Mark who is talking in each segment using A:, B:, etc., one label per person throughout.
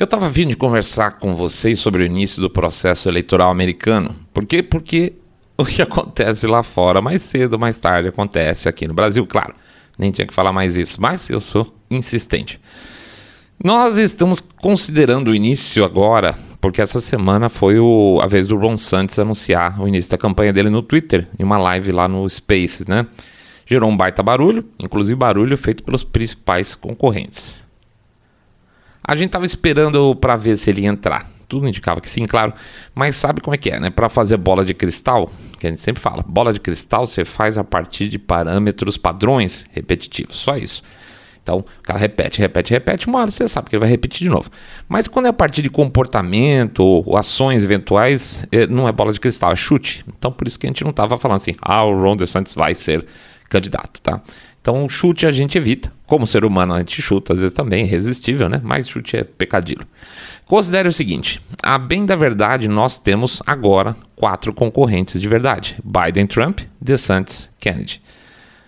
A: Eu estava vindo de conversar com vocês sobre o início do processo eleitoral americano. Por quê? Porque o que acontece lá fora, mais cedo ou mais tarde, acontece aqui no Brasil, claro. Nem tinha que falar mais isso, mas eu sou insistente. Nós estamos considerando o início agora, porque essa semana foi o, a vez do Ron Santos anunciar o início da campanha dele no Twitter, em uma live lá no Spaces, né? Gerou um baita barulho, inclusive barulho feito pelos principais concorrentes. A gente estava esperando para ver se ele ia entrar. Tudo indicava que sim, claro. Mas sabe como é que é, né? Para fazer bola de cristal, que a gente sempre fala, bola de cristal você faz a partir de parâmetros padrões repetitivos. Só isso. Então, o cara repete, repete, repete, uma hora você sabe que ele vai repetir de novo. Mas quando é a partir de comportamento ou ações eventuais, é, não é bola de cristal, é chute. Então, por isso que a gente não estava falando assim, ah, o Ron DeSantis vai ser candidato, tá? Então, chute a gente evita. Como ser humano, a gente chuta, às vezes também, é irresistível, né? Mas chute é pecadilho. Considere o seguinte: a bem da verdade, nós temos agora quatro concorrentes de verdade: Biden, Trump, DeSantis, Kennedy.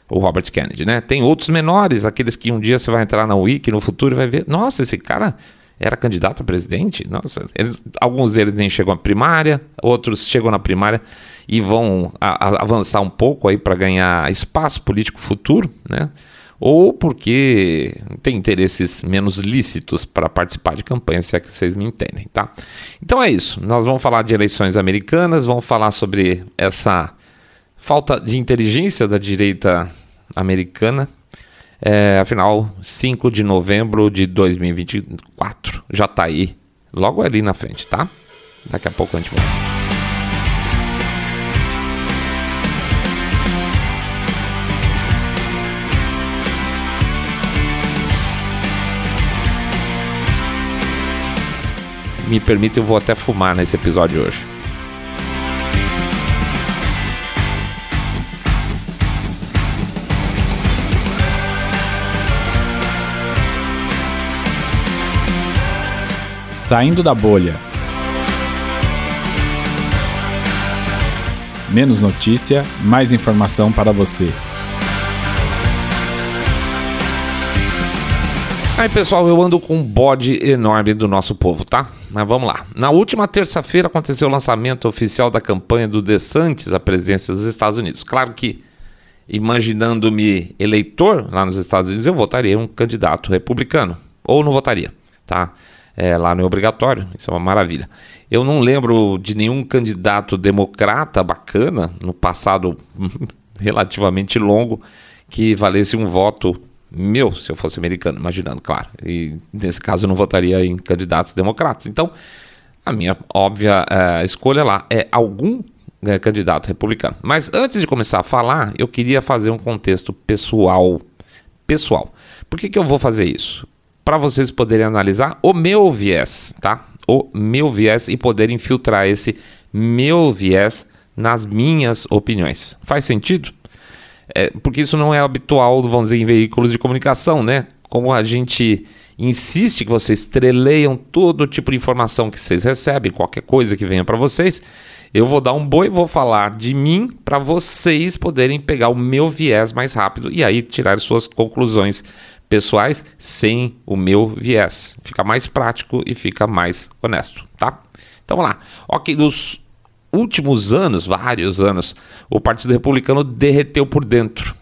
A: O Robert Kennedy, né? Tem outros menores, aqueles que um dia você vai entrar na Wiki no futuro e vai ver, nossa, esse cara era candidato a presidente? Nossa, eles, alguns deles nem chegam à primária, outros chegam na primária e vão a, a avançar um pouco aí para ganhar espaço político futuro, né? Ou porque tem interesses menos lícitos para participar de campanha, se é que vocês me entendem, tá? Então é isso. Nós vamos falar de eleições americanas, vamos falar sobre essa falta de inteligência da direita americana. É, afinal, 5 de novembro de 2024 já está aí, logo ali na frente, tá? Daqui a pouco a gente volta. Me permite, eu vou até fumar nesse episódio hoje.
B: Saindo da bolha. Menos notícia, mais informação para você.
A: Aí pessoal, eu ando com um bode enorme do nosso povo, tá? Mas vamos lá. Na última terça-feira aconteceu o lançamento oficial da campanha do DeSantis à presidência dos Estados Unidos. Claro que, imaginando-me eleitor lá nos Estados Unidos, eu votaria um candidato republicano. Ou não votaria, tá? É, lá não é obrigatório, isso é uma maravilha. Eu não lembro de nenhum candidato democrata bacana no passado relativamente longo que valesse um voto meu se eu fosse americano, imaginando, claro. E nesse caso eu não votaria em candidatos democratas. Então, a minha óbvia uh, escolha lá é algum uh, candidato republicano. Mas antes de começar a falar, eu queria fazer um contexto pessoal. Pessoal. Por que, que eu vou fazer isso? Para vocês poderem analisar o meu viés, tá? O meu viés e poderem filtrar esse meu viés nas minhas opiniões. Faz sentido? É, porque isso não é habitual, vamos dizer, em veículos de comunicação, né? Como a gente insiste que vocês treleiam todo tipo de informação que vocês recebem, qualquer coisa que venha para vocês, eu vou dar um boi e vou falar de mim para vocês poderem pegar o meu viés mais rápido e aí tirar suas conclusões pessoais sem o meu viés. Fica mais prático e fica mais honesto, tá? Então vamos lá. Ok, dos últimos anos, vários anos, o Partido Republicano derreteu por dentro.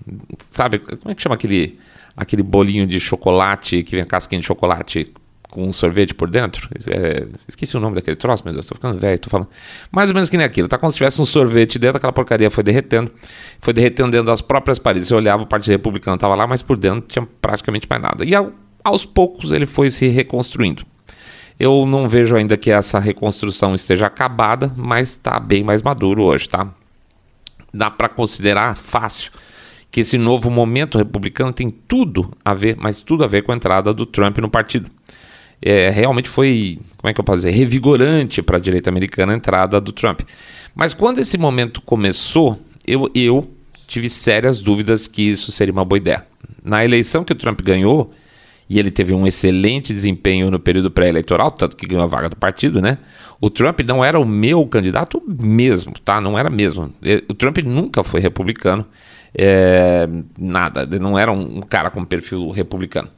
A: Sabe, como é que chama aquele, aquele bolinho de chocolate que vem a casquinha de chocolate com um sorvete por dentro? É, esqueci o nome daquele troço, mas eu estou ficando velho, estou falando. Mais ou menos que nem aquilo. Tá como se tivesse um sorvete dentro, aquela porcaria foi derretendo. Foi derretendo dentro das próprias paredes. Você olhava, o Partido Republicano estava lá, mas por dentro tinha praticamente mais nada. E ao, aos poucos ele foi se reconstruindo. Eu não vejo ainda que essa reconstrução esteja acabada, mas está bem mais maduro hoje, tá? Dá para considerar fácil que esse novo momento republicano tem tudo a ver, mas tudo a ver com a entrada do Trump no partido. É, realmente foi, como é que eu posso dizer, revigorante para a direita americana a entrada do Trump. Mas quando esse momento começou, eu, eu tive sérias dúvidas que isso seria uma boa ideia. Na eleição que o Trump ganhou, e ele teve um excelente desempenho no período pré-eleitoral, tanto que ganhou a vaga do partido, né? O Trump não era o meu candidato mesmo, tá? Não era mesmo. O Trump nunca foi republicano, é, nada, ele não era um cara com perfil republicano.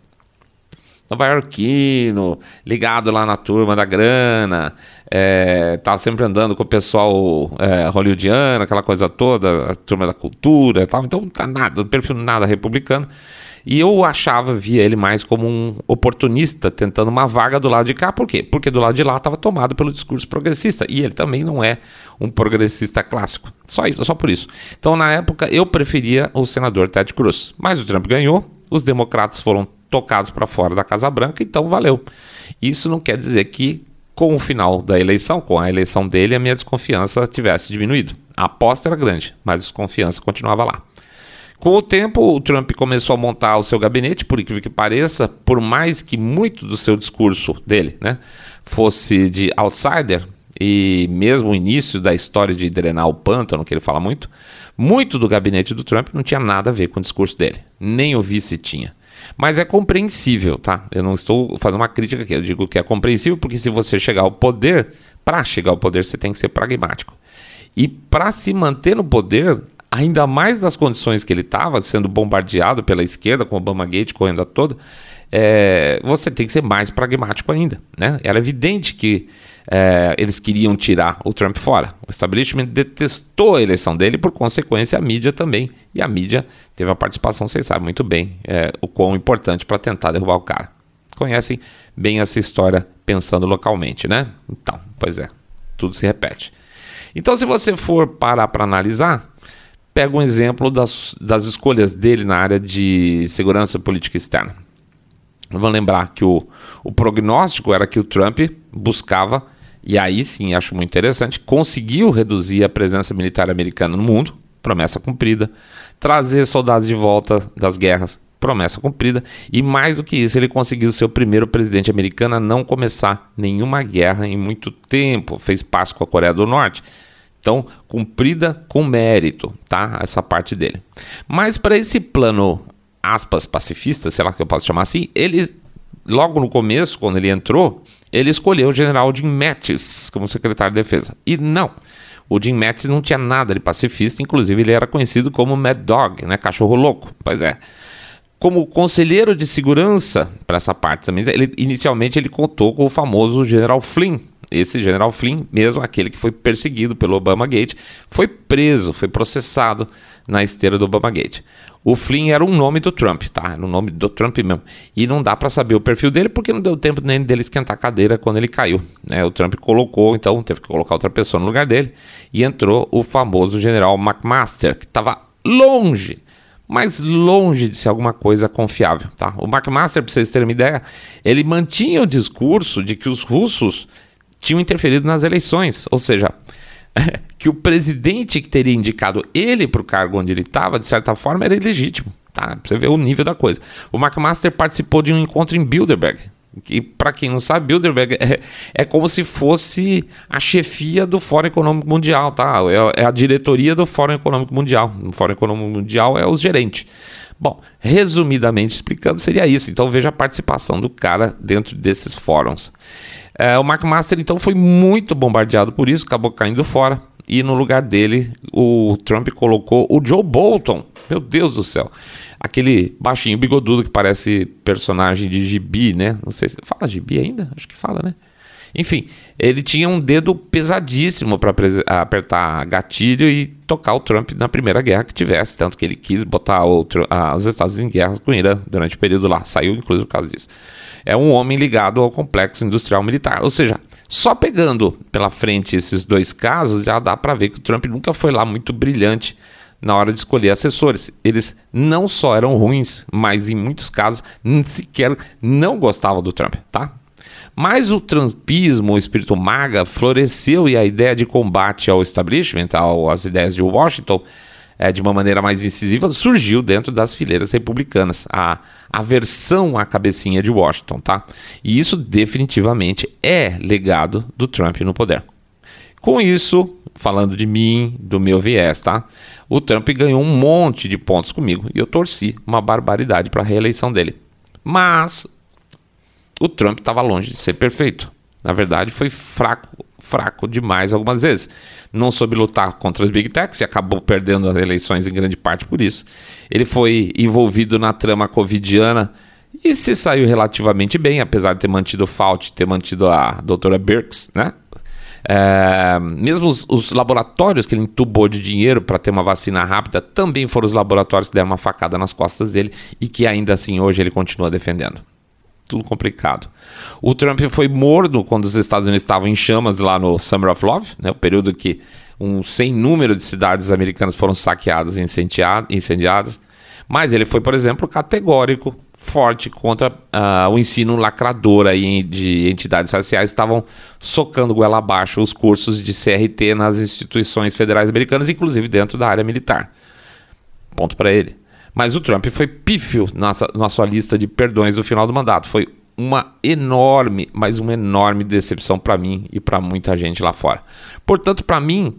A: nova-iorquino, ligado lá na turma da grana, é, tava sempre andando com o pessoal é, hollywoodiano, aquela coisa toda, a turma da cultura e tal. Então, tá nada, perfil nada republicano. E eu achava, via ele mais como um oportunista tentando uma vaga do lado de cá. Por quê? Porque do lado de lá estava tomado pelo discurso progressista. E ele também não é um progressista clássico. Só isso, só por isso. Então, na época, eu preferia o senador Ted Cruz. Mas o Trump ganhou, os democratas foram tocados para fora da Casa Branca, então valeu. Isso não quer dizer que com o final da eleição, com a eleição dele, a minha desconfiança tivesse diminuído. A aposta era grande, mas a desconfiança continuava lá. Com o tempo, o Trump começou a montar o seu gabinete, por incrível que pareça, por mais que muito do seu discurso dele né, fosse de outsider, e mesmo o início da história de drenar o pântano, que ele fala muito, muito do gabinete do Trump não tinha nada a ver com o discurso dele. Nem o vice tinha. Mas é compreensível, tá? Eu não estou fazendo uma crítica aqui, eu digo que é compreensível porque se você chegar ao poder, para chegar ao poder você tem que ser pragmático. E para se manter no poder, ainda mais das condições que ele estava, sendo bombardeado pela esquerda, com o Obama Gate correndo a todo, é, você tem que ser mais pragmático ainda. Né? Era evidente que é, eles queriam tirar o Trump fora. O establishment detestou a eleição dele, por consequência, a mídia também. E a mídia teve a participação, vocês sabem muito bem, é, o quão importante para tentar derrubar o cara. Conhecem bem essa história pensando localmente, né? Então, pois é, tudo se repete. Então, se você for parar para analisar, pega um exemplo das, das escolhas dele na área de segurança política externa. Vamos lembrar que o, o prognóstico era que o Trump buscava, e aí sim acho muito interessante, conseguiu reduzir a presença militar americana no mundo, promessa cumprida, trazer soldados de volta das guerras, promessa cumprida, e mais do que isso, ele conseguiu ser o primeiro presidente americano a não começar nenhuma guerra em muito tempo, fez paz com a Coreia do Norte. Então, cumprida com mérito, tá? Essa parte dele. Mas para esse plano aspas, pacifista, sei lá que eu posso chamar assim, ele, logo no começo, quando ele entrou, ele escolheu o general Jim Mattis como secretário de defesa. E não, o Jim Mattis não tinha nada de pacifista, inclusive ele era conhecido como Mad Dog, né, cachorro louco. Pois é. Como conselheiro de segurança para essa parte também, ele, inicialmente ele contou com o famoso general Flynn. Esse general Flynn, mesmo aquele que foi perseguido pelo Obama Gate, foi preso, foi processado na esteira do Obama Gate. O Flynn era um nome do Trump, tá? Era um nome do Trump mesmo. E não dá para saber o perfil dele porque não deu tempo nem dele esquentar a cadeira quando ele caiu. Né? O Trump colocou, então teve que colocar outra pessoa no lugar dele. E entrou o famoso general McMaster, que estava longe, mas longe de ser alguma coisa confiável, tá? O McMaster, para vocês terem uma ideia, ele mantinha o discurso de que os russos tinham interferido nas eleições, ou seja, que o presidente que teria indicado ele para o cargo onde ele estava, de certa forma, era ilegítimo. Tá? Pra você ver o nível da coisa. O McMaster participou de um encontro em Bilderberg. Que, para quem não sabe, Bilderberg é, é como se fosse a chefia do Fórum Econômico Mundial, tá? É, é a diretoria do Fórum Econômico Mundial. O Fórum Econômico Mundial é os gerentes. Bom, resumidamente explicando, seria isso. Então veja a participação do cara dentro desses fóruns. É, o McMaster, então, foi muito bombardeado por isso, acabou caindo fora. E no lugar dele, o Trump colocou o Joe Bolton. Meu Deus do céu. Aquele baixinho bigodudo que parece personagem de gibi, né? Não sei se fala gibi ainda? Acho que fala, né? Enfim, ele tinha um dedo pesadíssimo para apertar gatilho e tocar o Trump na primeira guerra que tivesse, tanto que ele quis botar o, os Estados Unidos em guerra com o Irã durante o período lá. Saiu, inclusive, por causa disso é um homem ligado ao complexo industrial militar. Ou seja, só pegando pela frente esses dois casos, já dá para ver que o Trump nunca foi lá muito brilhante na hora de escolher assessores. Eles não só eram ruins, mas em muitos casos sequer não gostavam do Trump, tá? Mas o trumpismo, o espírito maga, floresceu e a ideia de combate ao establishment, às ideias de Washington, é, de uma maneira mais incisiva, surgiu dentro das fileiras republicanas. A aversão à cabecinha de Washington, tá? E isso definitivamente é legado do Trump no poder. Com isso, falando de mim, do meu viés, tá? O Trump ganhou um monte de pontos comigo e eu torci uma barbaridade para a reeleição dele. Mas o Trump estava longe de ser perfeito. Na verdade, foi fraco, fraco demais algumas vezes não soube lutar contra as Big Techs e acabou perdendo as eleições em grande parte por isso. Ele foi envolvido na trama covidiana e se saiu relativamente bem, apesar de ter mantido o Fauci, ter mantido a doutora Birx, né? É, mesmo os, os, laboratórios que ele entubou de dinheiro para ter uma vacina rápida também foram os laboratórios que deram uma facada nas costas dele e que ainda assim hoje ele continua defendendo. Tudo complicado. O Trump foi morno quando os Estados Unidos estavam em chamas lá no Summer of Love, né, o período que um sem número de cidades americanas foram saqueadas e incendiadas. Mas ele foi, por exemplo, categórico forte contra uh, o ensino lacrador aí de entidades raciais estavam socando goela abaixo os cursos de CRT nas instituições federais americanas, inclusive dentro da área militar. Ponto para ele. Mas o Trump foi pífio nessa, na sua lista de perdões no final do mandato. Foi uma enorme, mas uma enorme decepção para mim e para muita gente lá fora. Portanto, para mim,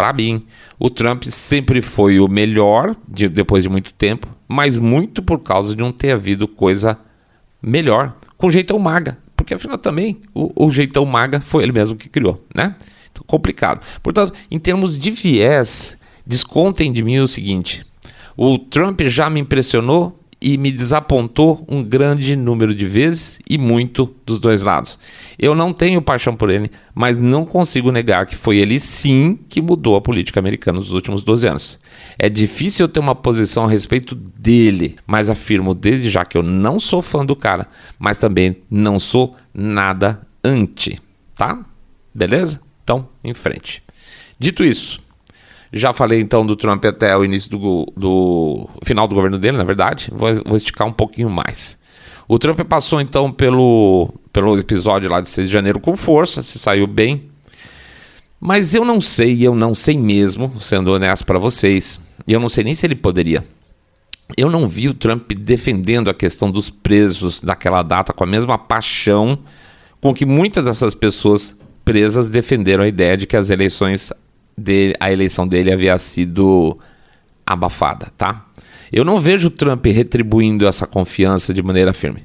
A: para mim, o Trump sempre foi o melhor de, depois de muito tempo, mas muito por causa de não ter havido coisa melhor com jeitão maga. Porque afinal também o, o jeitão maga foi ele mesmo que criou, né? Então, complicado. Portanto, em termos de viés, descontem de mim o seguinte: o Trump já me impressionou e me desapontou um grande número de vezes e muito dos dois lados. Eu não tenho paixão por ele, mas não consigo negar que foi ele sim que mudou a política americana nos últimos 12 anos. É difícil eu ter uma posição a respeito dele, mas afirmo desde já que eu não sou fã do cara, mas também não sou nada anti, tá? Beleza? Então, em frente. Dito isso, já falei então do Trump até o início do, do final do governo dele, na verdade. Vou, vou esticar um pouquinho mais. O Trump passou então pelo, pelo episódio lá de 6 de janeiro com força, se saiu bem. Mas eu não sei, eu não sei mesmo, sendo honesto para vocês, eu não sei nem se ele poderia. Eu não vi o Trump defendendo a questão dos presos daquela data com a mesma paixão com que muitas dessas pessoas presas defenderam a ideia de que as eleições dele, a eleição dele havia sido abafada, tá? Eu não vejo Trump retribuindo essa confiança de maneira firme.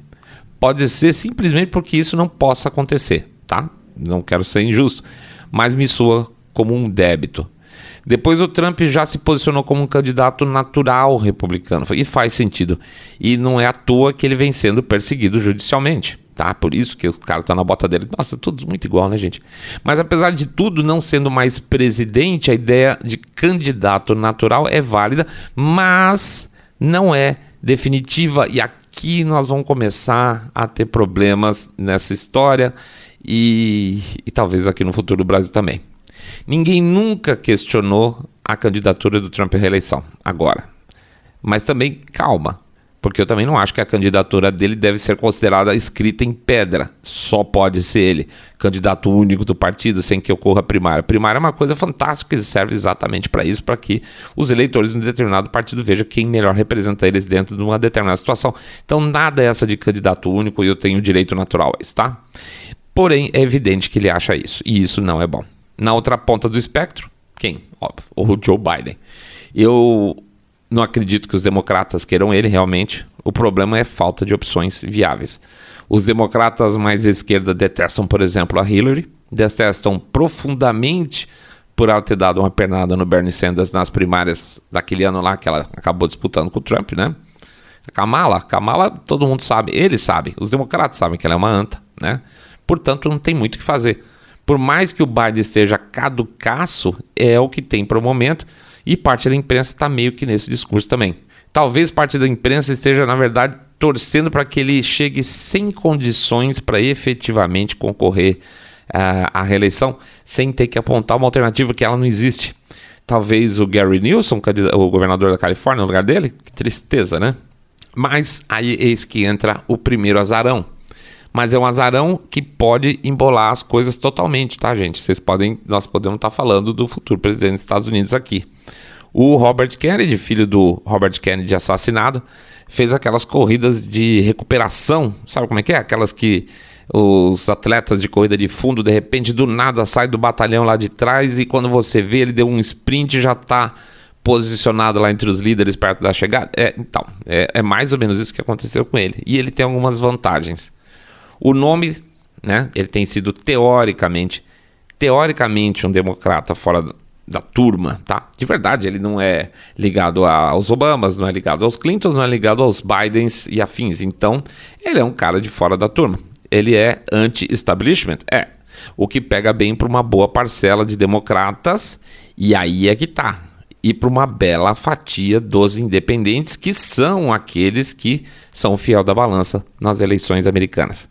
A: Pode ser simplesmente porque isso não possa acontecer, tá? Não quero ser injusto, mas me soa como um débito. Depois o Trump já se posicionou como um candidato natural republicano, e faz sentido. E não é à toa que ele vem sendo perseguido judicialmente tá? Por isso que os caras estão na bota dele. Nossa, todos muito igual, né, gente? Mas apesar de tudo, não sendo mais presidente, a ideia de candidato natural é válida, mas não é definitiva. E aqui nós vamos começar a ter problemas nessa história e, e talvez aqui no futuro do Brasil também. Ninguém nunca questionou a candidatura do Trump à reeleição, agora. Mas também, calma, porque eu também não acho que a candidatura dele deve ser considerada escrita em pedra. Só pode ser ele, candidato único do partido, sem que ocorra primária. Primária é uma coisa fantástica e serve exatamente para isso, para que os eleitores de um determinado partido vejam quem melhor representa eles dentro de uma determinada situação. Então, nada é essa de candidato único e eu tenho direito natural a isso, tá? Porém, é evidente que ele acha isso, e isso não é bom. Na outra ponta do espectro, quem? Óbvio, o Joe Biden. Eu não acredito que os democratas queiram ele realmente. O problema é falta de opções viáveis. Os democratas mais à esquerda detestam, por exemplo, a Hillary, detestam profundamente por ela ter dado uma pernada no Bernie Sanders nas primárias daquele ano lá que ela acabou disputando com o Trump, né? A Kamala, Kamala, todo mundo sabe, ele sabe, os democratas sabem que ela é uma anta, né? Portanto, não tem muito o que fazer. Por mais que o Biden esteja caducaço, é o que tem para o momento. E parte da imprensa está meio que nesse discurso também. Talvez parte da imprensa esteja, na verdade, torcendo para que ele chegue sem condições para efetivamente concorrer uh, à reeleição, sem ter que apontar uma alternativa que ela não existe. Talvez o Gary Newsom, o governador da Califórnia, no lugar dele. Que tristeza, né? Mas aí eis que entra o primeiro azarão mas é um azarão que pode embolar as coisas totalmente, tá, gente? Vocês podem, nós podemos estar tá falando do futuro presidente dos Estados Unidos aqui. O Robert Kennedy, filho do Robert Kennedy assassinado, fez aquelas corridas de recuperação, sabe como é que é? Aquelas que os atletas de corrida de fundo, de repente, do nada sai do batalhão lá de trás e quando você vê, ele deu um sprint e já está posicionado lá entre os líderes perto da chegada. É, então, é, é mais ou menos isso que aconteceu com ele. E ele tem algumas vantagens. O nome, né, ele tem sido teoricamente, teoricamente um democrata fora da turma, tá? De verdade, ele não é ligado aos Obamas, não é ligado aos Clintons, não é ligado aos Bidens e afins. Então, ele é um cara de fora da turma. Ele é anti-establishment? É. O que pega bem para uma boa parcela de democratas, e aí é que tá. E para uma bela fatia dos independentes, que são aqueles que são fiel da balança nas eleições americanas.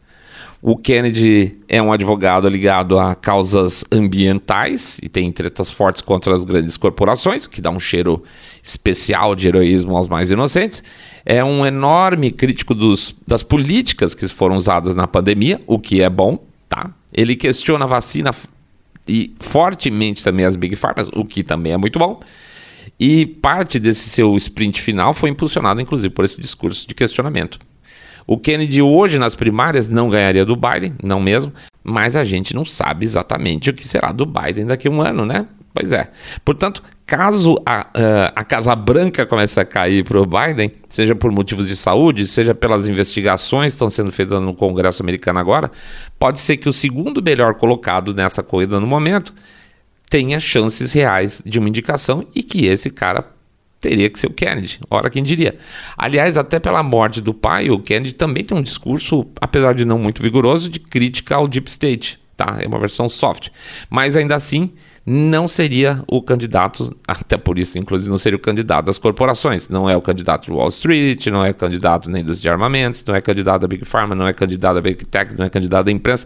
A: O Kennedy é um advogado ligado a causas ambientais e tem tretas fortes contra as grandes corporações, que dá um cheiro especial de heroísmo aos mais inocentes. É um enorme crítico dos, das políticas que foram usadas na pandemia, o que é bom, tá? Ele questiona a vacina e fortemente também as Big Pharma, o que também é muito bom. E parte desse seu sprint final foi impulsionado, inclusive, por esse discurso de questionamento. O Kennedy hoje nas primárias não ganharia do Biden, não mesmo, mas a gente não sabe exatamente o que será do Biden daqui a um ano, né? Pois é. Portanto, caso a, a Casa Branca comece a cair para o Biden, seja por motivos de saúde, seja pelas investigações que estão sendo feitas no Congresso americano agora, pode ser que o segundo melhor colocado nessa corrida no momento tenha chances reais de uma indicação e que esse cara teria que ser o Kennedy. Ora, quem diria? Aliás, até pela morte do pai, o Kennedy também tem um discurso, apesar de não muito vigoroso, de crítica ao Deep State. Tá? É uma versão soft. Mas ainda assim, não seria o candidato, até por isso, inclusive, não seria o candidato das corporações. Não é o candidato do Wall Street, não é candidato nem dos de armamentos, não é candidato da Big Pharma, não é candidato da Big Tech, não é candidato da imprensa.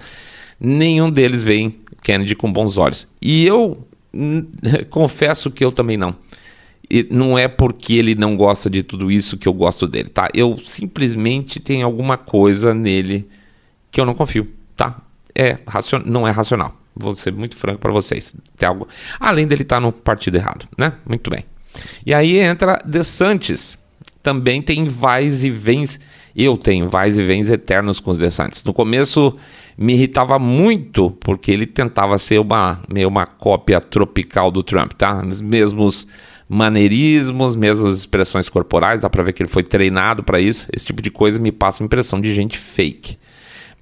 A: Nenhum deles vem Kennedy com bons olhos. E eu confesso que eu também não. Não é porque ele não gosta de tudo isso que eu gosto dele, tá? Eu simplesmente tenho alguma coisa nele que eu não confio, tá? É racion... não é racional. Vou ser muito franco para vocês. Tem algo além dele estar tá no partido errado, né? Muito bem. E aí entra De Santos. Também tem vais e vens. Eu tenho vais e vens eternos com os De Santos. No começo me irritava muito porque ele tentava ser uma meio uma cópia tropical do Trump, tá? Os mesmos maneirismos, mesmo as expressões corporais, dá para ver que ele foi treinado para isso. Esse tipo de coisa me passa a impressão de gente fake.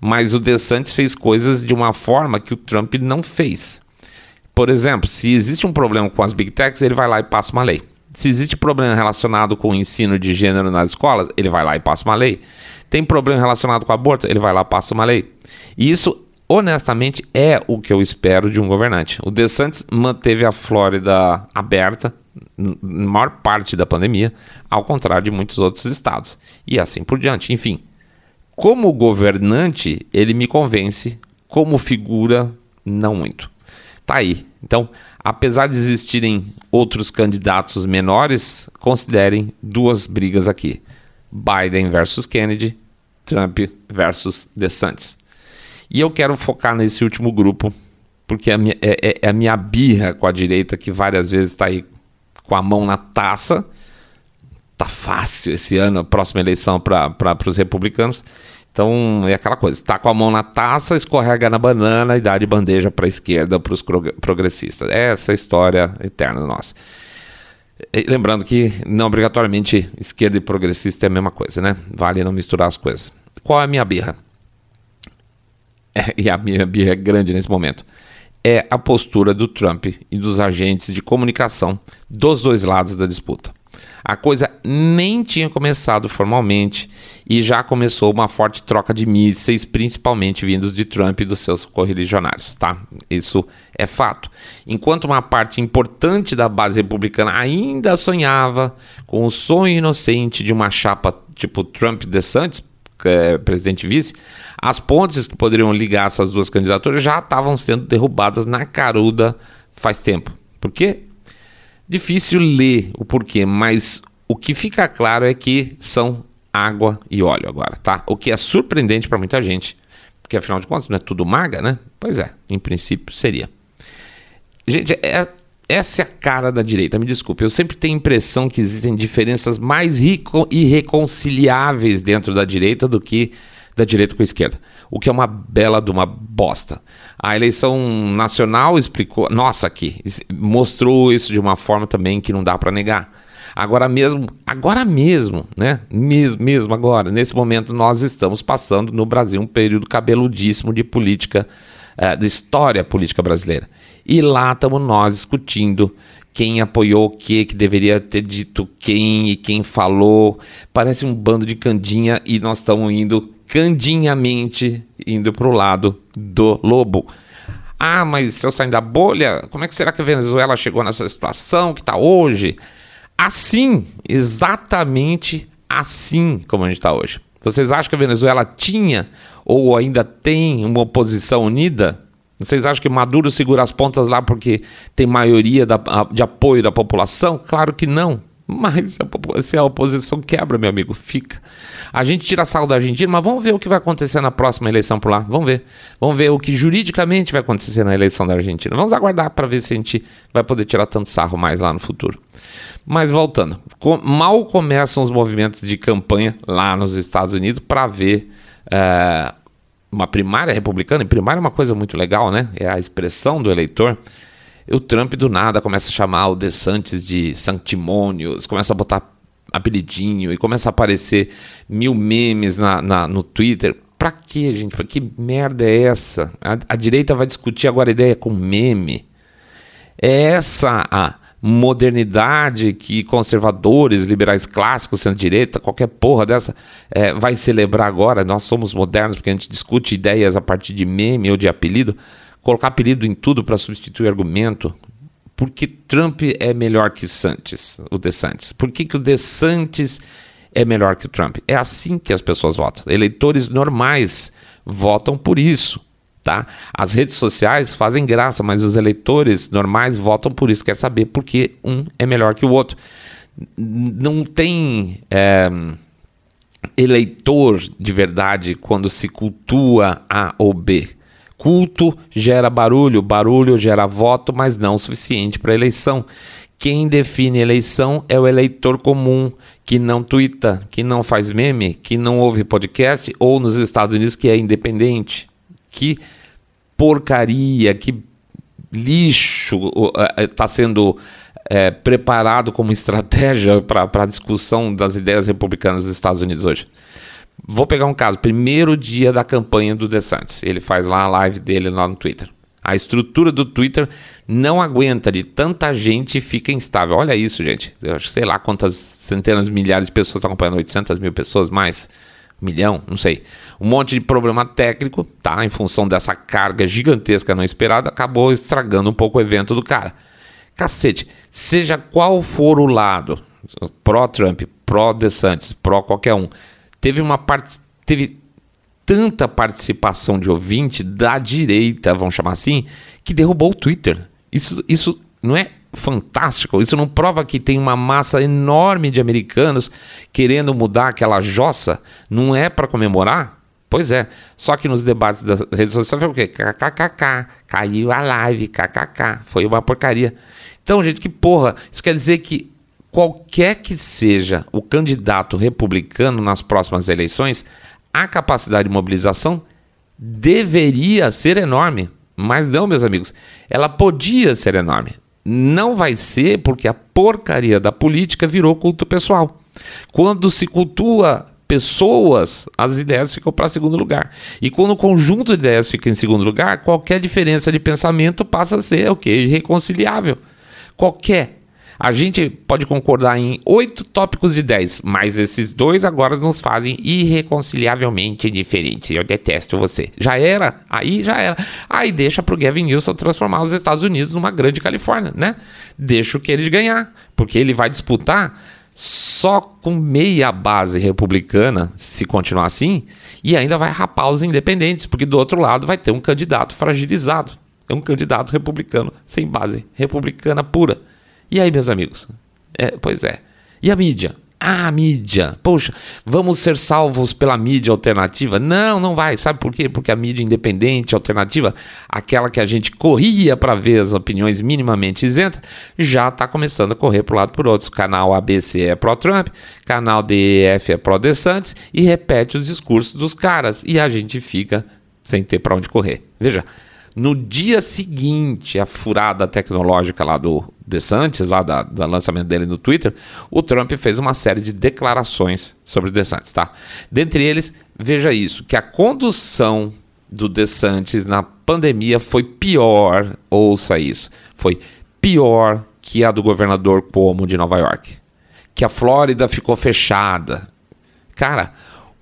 A: Mas o DeSantis fez coisas de uma forma que o Trump não fez. Por exemplo, se existe um problema com as big techs, ele vai lá e passa uma lei. Se existe problema relacionado com o ensino de gênero nas escolas, ele vai lá e passa uma lei. Tem problema relacionado com aborto, ele vai lá e passa uma lei. E isso honestamente, é o que eu espero de um governante. O DeSantis manteve a Flórida aberta, maior parte da pandemia, ao contrário de muitos outros estados. E assim por diante. Enfim, como governante, ele me convence, como figura, não muito. Tá aí. Então, apesar de existirem outros candidatos menores, considerem duas brigas aqui: Biden versus Kennedy, Trump versus DeSantis. E eu quero focar nesse último grupo, porque é, minha, é, é, é a minha birra com a direita que várias vezes está aí com a mão na taça. Tá fácil esse ano, a próxima eleição para os republicanos. Então é aquela coisa: está com a mão na taça, escorrega na banana e dá de bandeja para a esquerda, para os progressistas. É essa história eterna nossa. E, lembrando que não obrigatoriamente esquerda e progressista é a mesma coisa, né? Vale não misturar as coisas. Qual é a minha birra? É, e a minha birra é grande nesse momento é a postura do Trump e dos agentes de comunicação dos dois lados da disputa. A coisa nem tinha começado formalmente e já começou uma forte troca de mísseis, principalmente vindos de Trump e dos seus correligionários, tá? Isso é fato. Enquanto uma parte importante da base republicana ainda sonhava com o sonho inocente de uma chapa tipo Trump-DeSantis, é, presidente vice, as pontes que poderiam ligar essas duas candidaturas já estavam sendo derrubadas na caruda faz tempo. Por quê? Difícil ler o porquê, mas o que fica claro é que são água e óleo agora, tá? O que é surpreendente para muita gente, porque afinal de contas não é tudo maga, né? Pois é, em princípio seria. Gente, é, essa é a cara da direita, me desculpe. Eu sempre tenho a impressão que existem diferenças mais irreconciliáveis dentro da direita do que da direita com a esquerda, o que é uma bela de uma bosta. A eleição nacional explicou, nossa, aqui, mostrou isso de uma forma também que não dá para negar. Agora mesmo, agora mesmo, né? Mesmo, mesmo agora, nesse momento nós estamos passando no Brasil um período cabeludíssimo de política é, da história política brasileira. E lá estamos nós discutindo quem apoiou o que, que deveria ter dito quem e quem falou. Parece um bando de candinha e nós estamos indo candinhamente indo para o lado do lobo. Ah, mas se eu sair da bolha, como é que será que a Venezuela chegou nessa situação que está hoje? Assim, exatamente assim como a gente está hoje. Vocês acham que a Venezuela tinha ou ainda tem uma oposição unida? Vocês acham que Maduro segura as pontas lá porque tem maioria da, de apoio da população? Claro que não. Mas se a oposição quebra, meu amigo, fica. A gente tira sal da Argentina, mas vamos ver o que vai acontecer na próxima eleição por lá. Vamos ver. Vamos ver o que juridicamente vai acontecer na eleição da Argentina. Vamos aguardar para ver se a gente vai poder tirar tanto sarro mais lá no futuro. Mas voltando, mal começam os movimentos de campanha lá nos Estados Unidos para ver é, uma primária republicana. E primária é uma coisa muito legal, né? É a expressão do eleitor o Trump do nada começa a chamar o DeSantis de sanctimônios, começa a botar apelidinho e começa a aparecer mil memes na, na no Twitter. Pra quê, gente? Pra que merda é essa? A, a direita vai discutir agora a ideia com meme. É essa a modernidade que conservadores, liberais clássicos, centro-direita, qualquer porra dessa, é, vai celebrar agora. Nós somos modernos porque a gente discute ideias a partir de meme ou de apelido colocar apelido em tudo para substituir argumento. Porque Trump é melhor que Santos, o DeSantis? Por que, que o DeSantis é melhor que o Trump? É assim que as pessoas votam. Eleitores normais votam por isso. Tá? As redes sociais fazem graça, mas os eleitores normais votam por isso. Quer saber por que um é melhor que o outro. Não tem é, eleitor de verdade quando se cultua A ou B. Culto gera barulho, barulho gera voto, mas não o suficiente para eleição. Quem define eleição é o eleitor comum, que não twitta, que não faz meme, que não ouve podcast, ou nos Estados Unidos que é independente. Que porcaria, que lixo está sendo é, preparado como estratégia para a discussão das ideias republicanas dos Estados Unidos hoje. Vou pegar um caso, primeiro dia da campanha do DeSantis. Ele faz lá a live dele lá no Twitter. A estrutura do Twitter não aguenta de tanta gente fica instável. Olha isso, gente. Eu acho, sei lá quantas centenas, milhares de pessoas estão acompanhando, 800 mil pessoas, mais, um milhão, não sei. Um monte de problema técnico, tá? Em função dessa carga gigantesca não esperada, acabou estragando um pouco o evento do cara. Cacete, seja qual for o lado, pró-Trump, pró-DeSantis, pró qualquer um, teve uma parte. Teve tanta participação de ouvinte da direita, vamos chamar assim, que derrubou o Twitter. Isso, isso não é fantástico? Isso não prova que tem uma massa enorme de americanos querendo mudar aquela jossa? Não é para comemorar? Pois é. Só que nos debates das redes sociais foi o quê? KKKK. Caiu a live, KKK. Foi uma porcaria. Então, gente, que porra. Isso quer dizer que qualquer que seja o candidato republicano nas próximas eleições, a capacidade de mobilização deveria ser enorme. Mas não, meus amigos, ela podia ser enorme. Não vai ser porque a porcaria da política virou culto pessoal. Quando se cultua pessoas, as ideias ficam para segundo lugar. E quando o conjunto de ideias fica em segundo lugar, qualquer diferença de pensamento passa a ser o que? Irreconciliável. Qualquer a gente pode concordar em oito tópicos de dez, mas esses dois agora nos fazem irreconciliavelmente diferentes. Eu detesto você. Já era? Aí já era. Aí deixa pro Gavin Newsom transformar os Estados Unidos numa grande Califórnia, né? Deixa o que ele ganhar, porque ele vai disputar só com meia base republicana, se continuar assim, e ainda vai rapar os independentes, porque do outro lado vai ter um candidato fragilizado. É um candidato republicano sem base republicana pura. E aí, meus amigos? É, pois é. E a mídia? Ah, mídia. Poxa, vamos ser salvos pela mídia alternativa? Não, não vai. Sabe por quê? Porque a mídia independente, alternativa, aquela que a gente corria para ver as opiniões minimamente isentas, já está começando a correr para o lado por outros. Canal ABC é pró-Trump, canal DEF é pró-DeSantis e repete os discursos dos caras. E a gente fica sem ter para onde correr. Veja, no dia seguinte, a furada tecnológica lá do DeSantis, lá da, do lançamento dele no Twitter, o Trump fez uma série de declarações sobre o DeSantis, tá? Dentre eles, veja isso, que a condução do DeSantis na pandemia foi pior, ouça isso, foi pior que a do governador Cuomo de Nova York. Que a Flórida ficou fechada. Cara,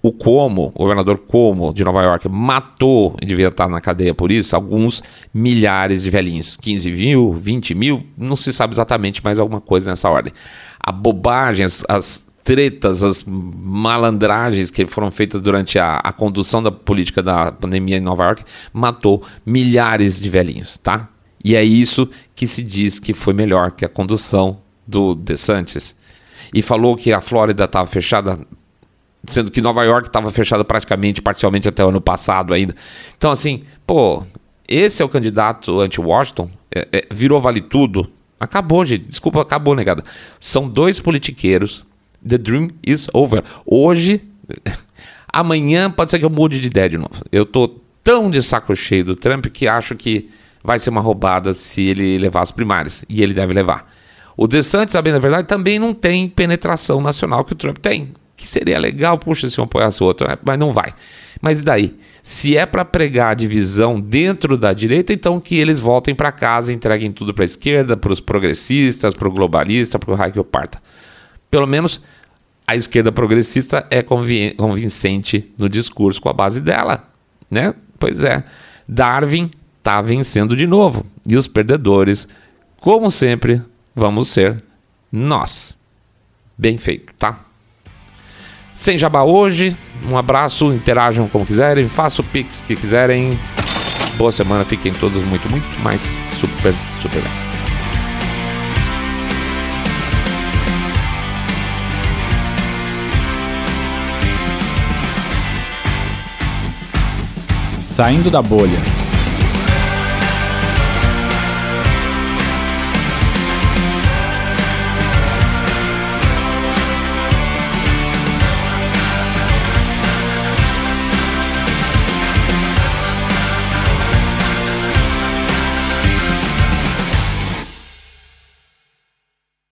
A: o Cuomo, o governador Cuomo de Nova York, matou, e devia estar na cadeia por isso, alguns milhares de velhinhos. 15 mil, 20 mil, não se sabe exatamente, mas alguma coisa nessa ordem. A bobagem, as, as tretas, as malandragens que foram feitas durante a, a condução da política da pandemia em Nova York matou milhares de velhinhos, tá? E é isso que se diz que foi melhor que a condução do DeSantis. E falou que a Flórida estava fechada, sendo que Nova York estava fechada praticamente, parcialmente até o ano passado ainda. Então, assim, pô, esse é o candidato anti-Washington, é, é, virou vale tudo. Acabou, gente. Desculpa, acabou, negada. São dois politiqueiros The dream is over. Hoje, amanhã pode ser que eu mude de ideia de novo. Eu tô tão de saco cheio do Trump que acho que vai ser uma roubada se ele levar as primárias. E ele deve levar. O DeSantis, sabendo a verdade, também não tem penetração nacional que o Trump tem. Que seria legal, puxa, se um apoiasse o outro, né? mas não vai. Mas e daí? Se é para pregar a divisão dentro da direita, então que eles voltem para casa, entreguem tudo para a esquerda, para os progressistas, para o globalista, para o raio que parta. Pelo menos a esquerda progressista é convincente no discurso com a base dela, né? Pois é, Darwin está vencendo de novo e os perdedores, como sempre, vamos ser nós. Bem feito, tá? Sem jabá hoje, um abraço, interajam como quiserem, façam o pix que quiserem. Boa semana, fiquem todos muito, muito mais super, super bem.
B: Saindo da bolha.